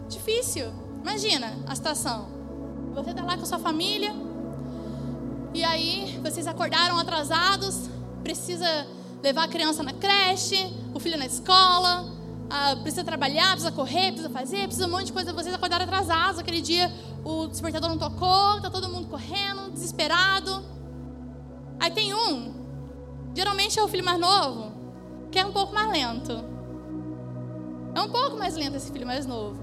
Difícil. Imagina a situação. Você está lá com a sua família e aí vocês acordaram atrasados, precisa levar a criança na creche, o filho na escola, ah, precisa trabalhar, precisa correr, precisa fazer, precisa um monte de coisa. Vocês acordaram atrasados aquele dia, o despertador não tocou, tá todo mundo correndo, desesperado. Aí tem um, geralmente é o filho mais novo, que é um pouco mais lento. É um pouco mais lento esse filho mais novo.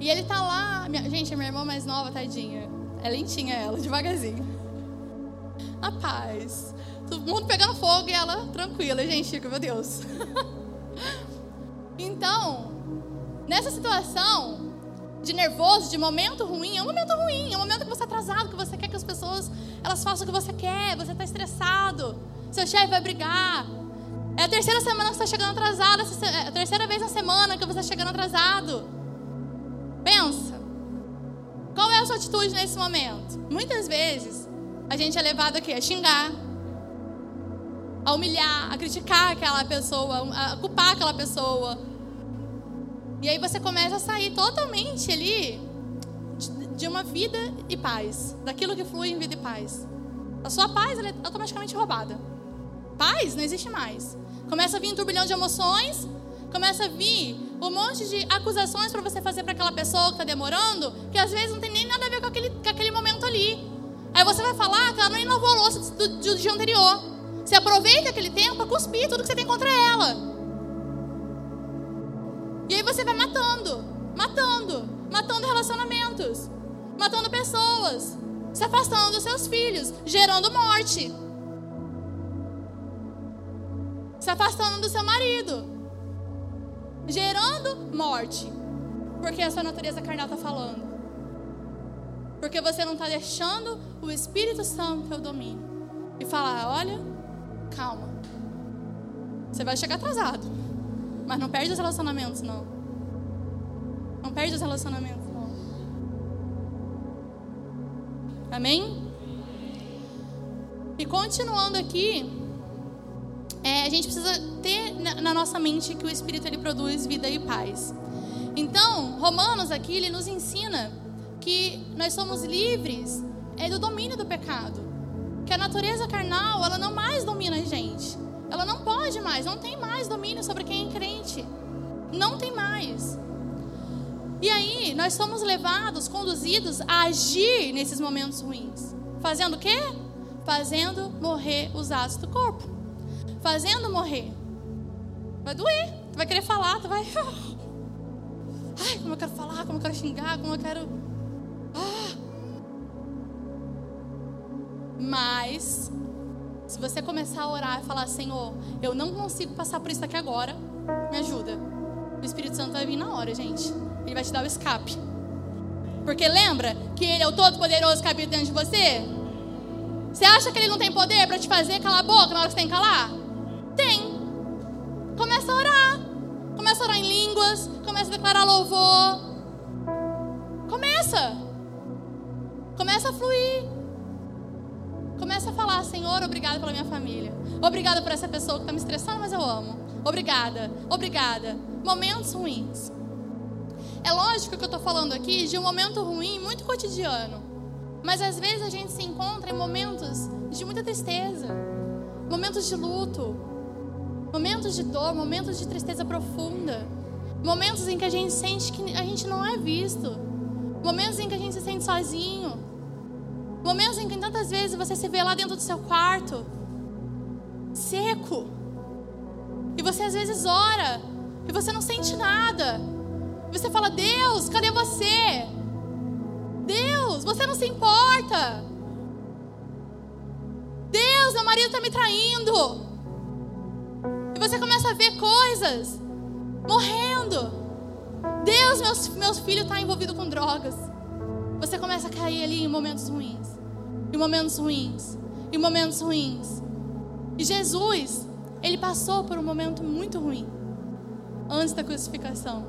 E ele tá lá, minha, gente, a minha irmã mais nova, tadinha. É lentinha ela, devagarzinho. A paz. Todo mundo pegando fogo e ela tranquila, gente, meu Deus. Então, nessa situação de nervoso, de momento ruim, é um momento ruim, é um momento que você está atrasado, que você quer que as pessoas elas façam o que você quer, você está estressado, seu chefe vai brigar. É a terceira semana que você está chegando atrasado, é a terceira vez na semana que você está chegando atrasado. Pensa. A sua atitude nesse momento? Muitas vezes a gente é levado aqui a xingar, a humilhar, a criticar aquela pessoa, a culpar aquela pessoa. E aí você começa a sair totalmente ali de uma vida e paz, daquilo que flui em vida e paz. A sua paz é automaticamente roubada. Paz não existe mais. Começa a vir um turbilhão de emoções, começa a vir um monte de acusações para você fazer para aquela pessoa que está demorando, que às vezes não tem nem nada a ver com aquele, com aquele momento ali. Aí você vai falar que ela não inovou a louça do, do, do dia anterior. Você aproveita aquele tempo para cuspir tudo que você tem contra ela. E aí você vai matando, matando, matando relacionamentos, matando pessoas, se afastando dos seus filhos, gerando morte. Se afastando do seu marido, gerando morte. Porque a sua natureza carnal está falando. Porque você não está deixando o Espírito Santo ter o domínio. E falar: olha, calma. Você vai chegar atrasado. Mas não perde os relacionamentos, não. Não perde os relacionamentos, não. Amém? E continuando aqui, é, a gente precisa ter na, na nossa mente que o Espírito ele produz vida e paz. Então, Romanos aqui ele nos ensina que nós somos livres é do domínio do pecado que a natureza carnal, ela não mais domina a gente. Ela não pode mais, não tem mais domínio sobre quem é crente. Não tem mais. E aí, nós somos levados, conduzidos a agir nesses momentos ruins. Fazendo o quê? Fazendo morrer os atos do corpo. Fazendo morrer. Vai doer. Tu vai querer falar, tu vai. Ai, como eu quero falar, como eu quero xingar, como eu quero. Ah. Mas, se você começar a orar e falar, Senhor, eu não consigo passar por isso aqui agora, me ajuda. O Espírito Santo vai vir na hora, gente. Ele vai te dar o escape. Porque lembra que Ele é o Todo-Poderoso que habita dentro de você? Você acha que Ele não tem poder para te fazer calar a boca na hora que você tem que calar? Tem. Começa a orar. Começa a orar em línguas. Começa a declarar louvor. Começa. Começa a fluir. Começa a falar, Senhor, obrigado pela minha família. Obrigada por essa pessoa que está me estressando, mas eu amo. Obrigada, obrigada. Momentos ruins. É lógico que eu estou falando aqui de um momento ruim muito cotidiano. Mas às vezes a gente se encontra em momentos de muita tristeza, momentos de luto, momentos de dor, momentos de tristeza profunda, momentos em que a gente sente que a gente não é visto, momentos em que a gente se sente sozinho, momentos em que tantas vezes você se vê lá dentro do seu quarto, seco, e você às vezes ora e você não sente nada. Você fala: Deus, cadê você? Deus, você não se importa. Deus, meu marido está me traindo. Você começa a ver coisas morrendo. Deus, meus, meus filhos estão tá envolvidos com drogas. Você começa a cair ali em momentos ruins. Em momentos ruins. Em momentos ruins. E Jesus, ele passou por um momento muito ruim antes da crucificação.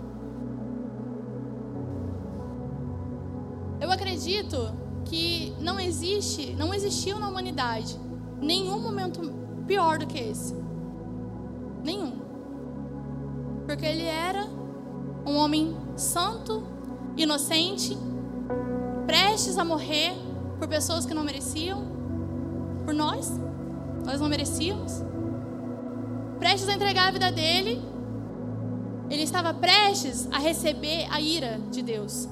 Eu acredito que não existe, não existiu na humanidade nenhum momento pior do que esse. Nenhum. Porque ele era um homem santo, inocente, prestes a morrer por pessoas que não mereciam, por nós, nós não merecíamos. Prestes a entregar a vida dele, ele estava prestes a receber a ira de Deus.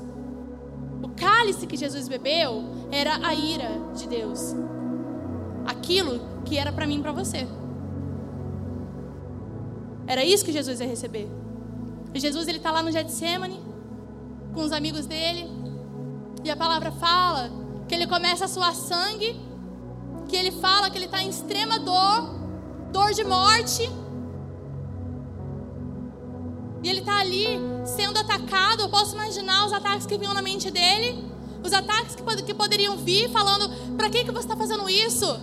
O cálice que Jesus bebeu era a ira de Deus. Aquilo que era para mim e para você. Era isso que Jesus ia receber. E Jesus ele está lá no Getsemane com os amigos dele e a palavra fala que ele começa a suar sangue, que ele fala que ele está em extrema dor, dor de morte. E ele está ali sendo atacado. Eu posso imaginar os ataques que vinham na mente dele. Os ataques que, que poderiam vir falando: para que, que você está fazendo isso?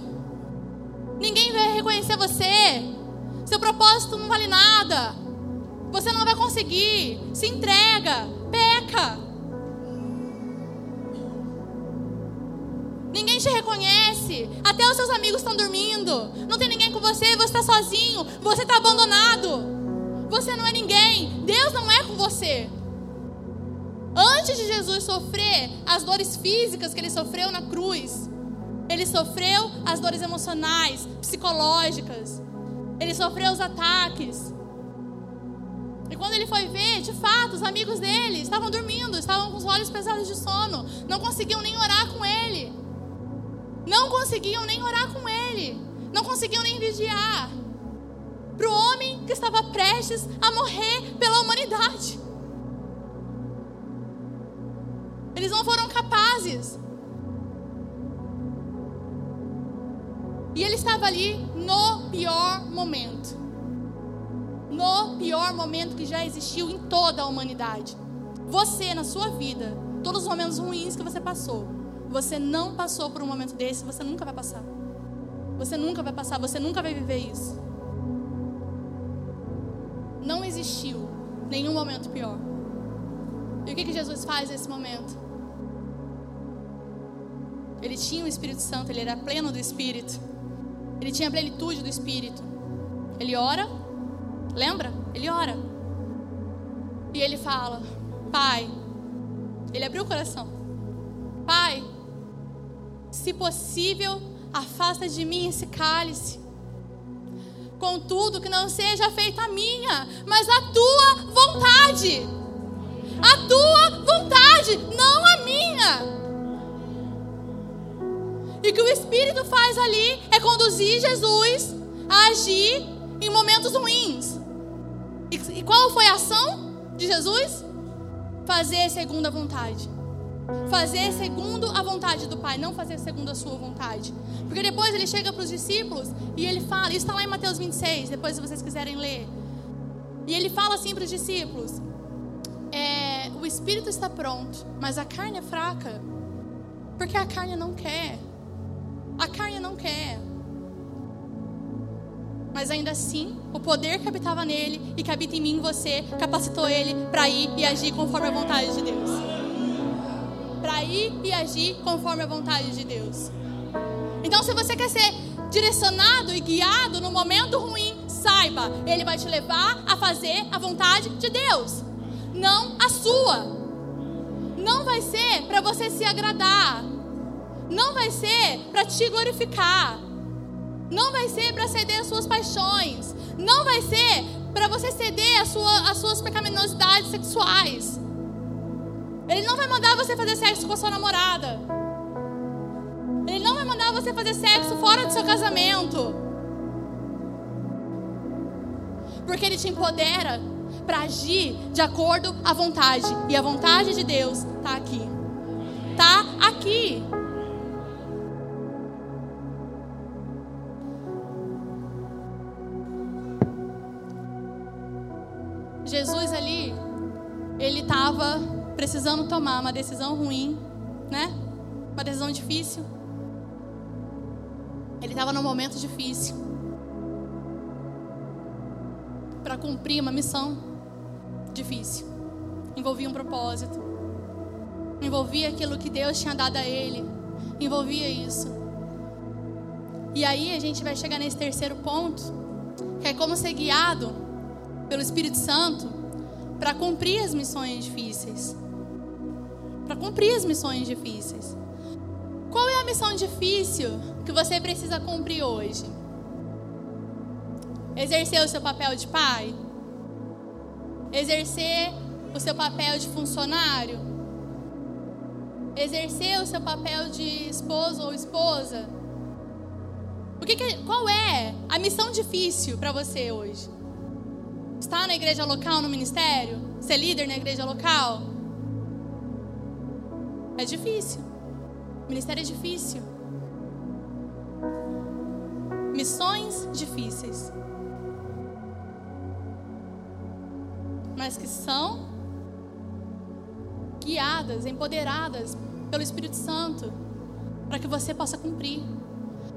Ninguém vai reconhecer você. Seu propósito não vale nada. Você não vai conseguir. Se entrega. Peca. Ninguém te reconhece. Até os seus amigos estão dormindo. Não tem ninguém com você. Você está sozinho. Você está abandonado. Você não é ninguém. Deus não é com você. Antes de Jesus sofrer as dores físicas que ele sofreu na cruz, ele sofreu as dores emocionais, psicológicas. Ele sofreu os ataques. E quando ele foi ver, de fato, os amigos dele estavam dormindo, estavam com os olhos pesados de sono, não conseguiam nem orar com ele. Não conseguiam nem orar com ele. Não conseguiam nem vigiar para o homem que estava prestes a morrer pela humanidade. Eles não foram capazes. E ele estava ali no pior momento. No pior momento que já existiu em toda a humanidade. Você, na sua vida, todos os momentos ruins que você passou, você não passou por um momento desse, você nunca vai passar. Você nunca vai passar, você nunca vai viver isso. Não existiu nenhum momento pior. E o que, que Jesus faz nesse momento? Ele tinha o Espírito Santo, ele era pleno do Espírito. Ele tinha a plenitude do Espírito. Ele ora, lembra? Ele ora. E ele fala: Pai, ele abriu o coração. Pai, se possível, afasta de mim esse cálice. Contudo, que não seja feita a minha, mas a tua vontade. A tua vontade, não a minha. E o que o Espírito faz ali é conduzir Jesus a agir em momentos ruins. E, qual foi a ação de Jesus? Fazer segundo a vontade. Fazer segundo a vontade do Pai, não fazer segundo a sua vontade. Porque depois ele chega para os discípulos e ele fala, isso está lá em Mateus 26, depois se vocês quiserem ler. E ele fala assim para os discípulos: é, o espírito está pronto, mas a carne é fraca. Porque a carne não quer. A carne não quer. Mas ainda assim, o poder que habitava nele e que habita em mim e você capacitou ele para ir e agir conforme a vontade de Deus. Para ir e agir conforme a vontade de Deus. Então, se você quer ser direcionado e guiado no momento ruim, saiba, ele vai te levar a fazer a vontade de Deus, não a sua. Não vai ser para você se agradar. Não vai ser para te glorificar não vai ser para ceder às suas paixões. Não vai ser para você ceder às, sua, suas pecaminosidades sexuais. Ele não vai mandar você fazer sexo com a sua namorada. Ele não vai mandar você fazer sexo fora do seu casamento. Porque ele te empodera para agir de acordo à vontade. E a vontade de Deus está aqui. Está aqui. Estava precisando tomar uma decisão ruim, né? Uma decisão difícil. Ele estava num momento difícil para cumprir uma missão difícil. Envolvia um propósito. Envolvia aquilo que Deus tinha dado a ele. Envolvia isso. E aí a gente vai chegar nesse terceiro ponto, que é como ser guiado pelo Espírito Santo para cumprir as missões difíceis. Para cumprir as missões difíceis. Qual é a missão difícil que você precisa cumprir hoje? Exercer o seu papel de pai? Exercer o seu papel de funcionário? Exercer o seu papel de esposo ou esposa? O que, que qual é a missão difícil para você hoje? Estar na igreja local, no ministério? Ser líder na igreja local? É difícil. ministério é difícil. Missões difíceis. Mas que são guiadas, empoderadas pelo Espírito Santo, para que você possa cumprir,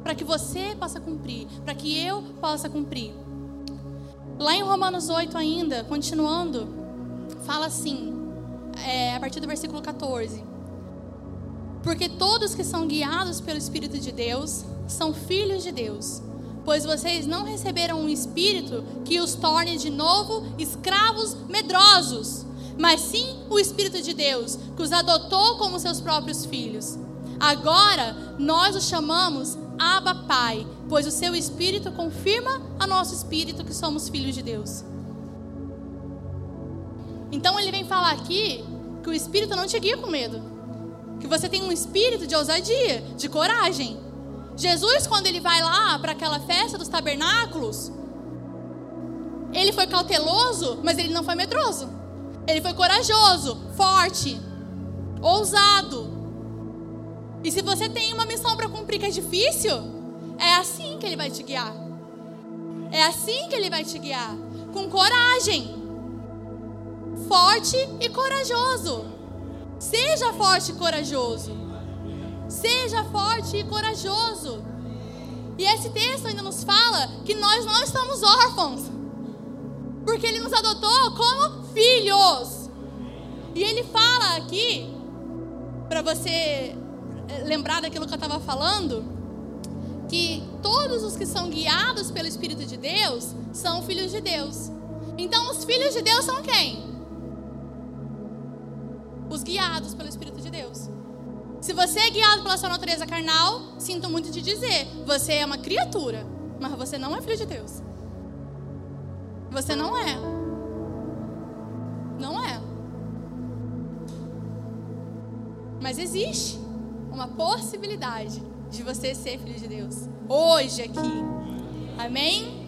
para que você possa cumprir, para que eu possa cumprir. Lá em Romanos 8 ainda, continuando, fala assim, é, a partir do versículo 14. Porque todos que são guiados pelo Espírito de Deus são filhos de Deus. Pois vocês não receberam um espírito que os torne de novo escravos medrosos, mas sim o Espírito de Deus, que os adotou como seus próprios filhos. Agora nós os chamamos Abba Pai, pois o seu Espírito confirma a nosso espírito que somos filhos de Deus. Então ele vem falar aqui que o Espírito não te guia com medo, que você tem um espírito de ousadia, de coragem. Jesus, quando ele vai lá para aquela festa dos tabernáculos, ele foi cauteloso, mas ele não foi medroso. Ele foi corajoso, forte, ousado. E se você tem uma missão para cumprir que é difícil, é assim que ele vai te guiar. É assim que ele vai te guiar. Com coragem. Forte e corajoso. Seja forte e corajoso. Seja forte e corajoso. E esse texto ainda nos fala que nós não estamos órfãos. Porque ele nos adotou como filhos. E ele fala aqui, para você lembrar daquilo que eu estava falando, que todos os que são guiados pelo Espírito de Deus são filhos de Deus. Então, os filhos de Deus são quem? Os guiados pelo Espírito de Deus. Se você é guiado pela sua natureza carnal, sinto muito te dizer, você é uma criatura, mas você não é filho de Deus. Você não é. Não é. Mas existe uma possibilidade de você ser filho de Deus. Hoje aqui. Amém?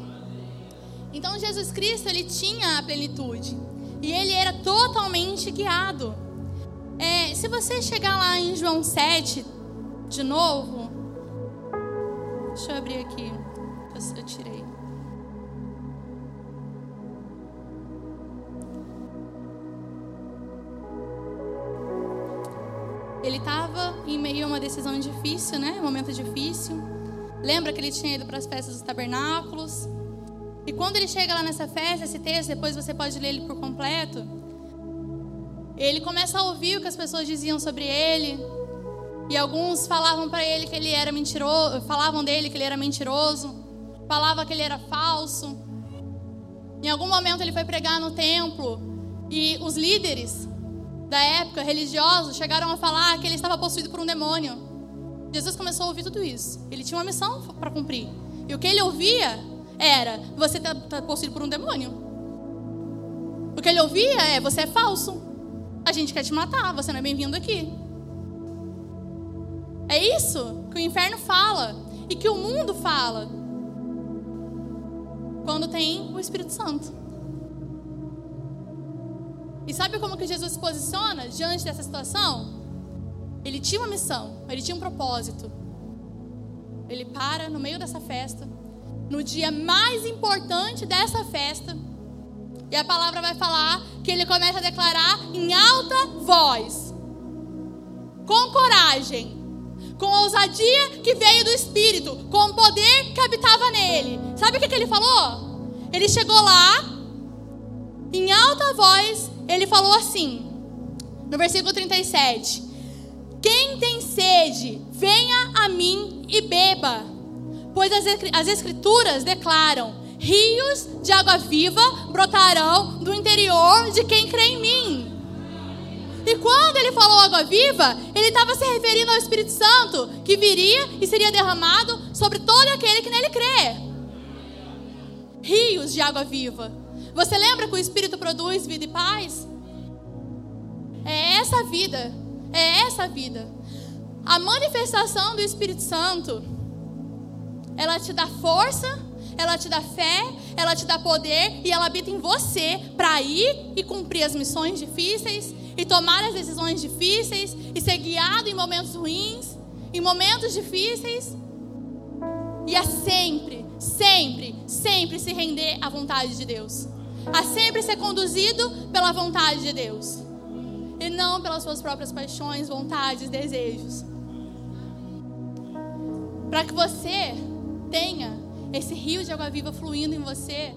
Então Jesus Cristo, ele tinha a plenitude. E ele era totalmente guiado. É, se você chegar lá em João 7, de novo. Deixa eu abrir aqui. Eu tirei. Ele estava em meio a uma decisão difícil, né? Um momento difícil. Lembra que ele tinha ido para as festas dos tabernáculos? E quando ele chega lá nessa festa, esse texto, depois você pode ler ele por completo. Ele começa a ouvir o que as pessoas diziam sobre ele. E alguns falavam para ele que ele era mentiroso, falavam dele que ele era mentiroso, falava que ele era falso. Em algum momento ele foi pregar no templo e os líderes da época, religiosos, chegaram a falar que ele estava possuído por um demônio. Jesus começou a ouvir tudo isso. Ele tinha uma missão para cumprir. E o que ele ouvia era: você está tá possuído por um demônio. O que ele ouvia é: você é falso. A gente quer te matar, você não é bem-vindo aqui. É isso que o inferno fala e que o mundo fala quando tem o Espírito Santo. E sabe como que Jesus se posiciona diante dessa situação? Ele tinha uma missão, ele tinha um propósito. Ele para no meio dessa festa, no dia mais importante dessa festa, e a palavra vai falar que ele começa a declarar em alta voz, com coragem, com ousadia que veio do Espírito, com o poder que habitava nele. Sabe o que, que ele falou? Ele chegou lá, em alta voz, ele falou assim, no versículo 37: Quem tem sede, venha a mim e beba, pois as Escrituras declaram: rios de água viva brotarão do interior de quem crê em mim. E quando ele falou água viva, ele estava se referindo ao Espírito Santo que viria e seria derramado sobre todo aquele que nele crê. Rios de água viva. Você lembra que o Espírito produz vida e paz? É essa vida. É essa vida. A manifestação do Espírito Santo, ela te dá força, ela te dá fé, ela te dá poder e ela habita em você para ir e cumprir as missões difíceis e tomar as decisões difíceis e ser guiado em momentos ruins, em momentos difíceis. E a sempre, sempre, sempre se render à vontade de Deus a sempre ser conduzido pela vontade de Deus e não pelas suas próprias paixões, vontades, desejos. Para que você tenha esse rio de água viva fluindo em você,